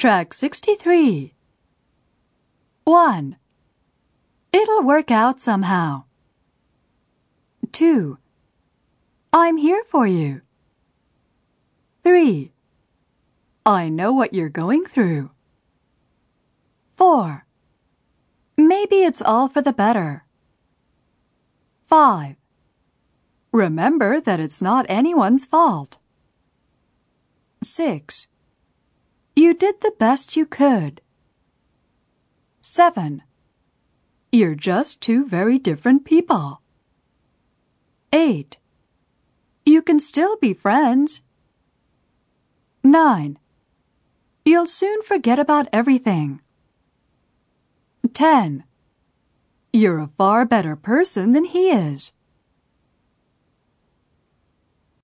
Track 63. 1. It'll work out somehow. 2. I'm here for you. 3. I know what you're going through. 4. Maybe it's all for the better. 5. Remember that it's not anyone's fault. 6. You did the best you could. 7. You're just two very different people. 8. You can still be friends. 9. You'll soon forget about everything. 10. You're a far better person than he is.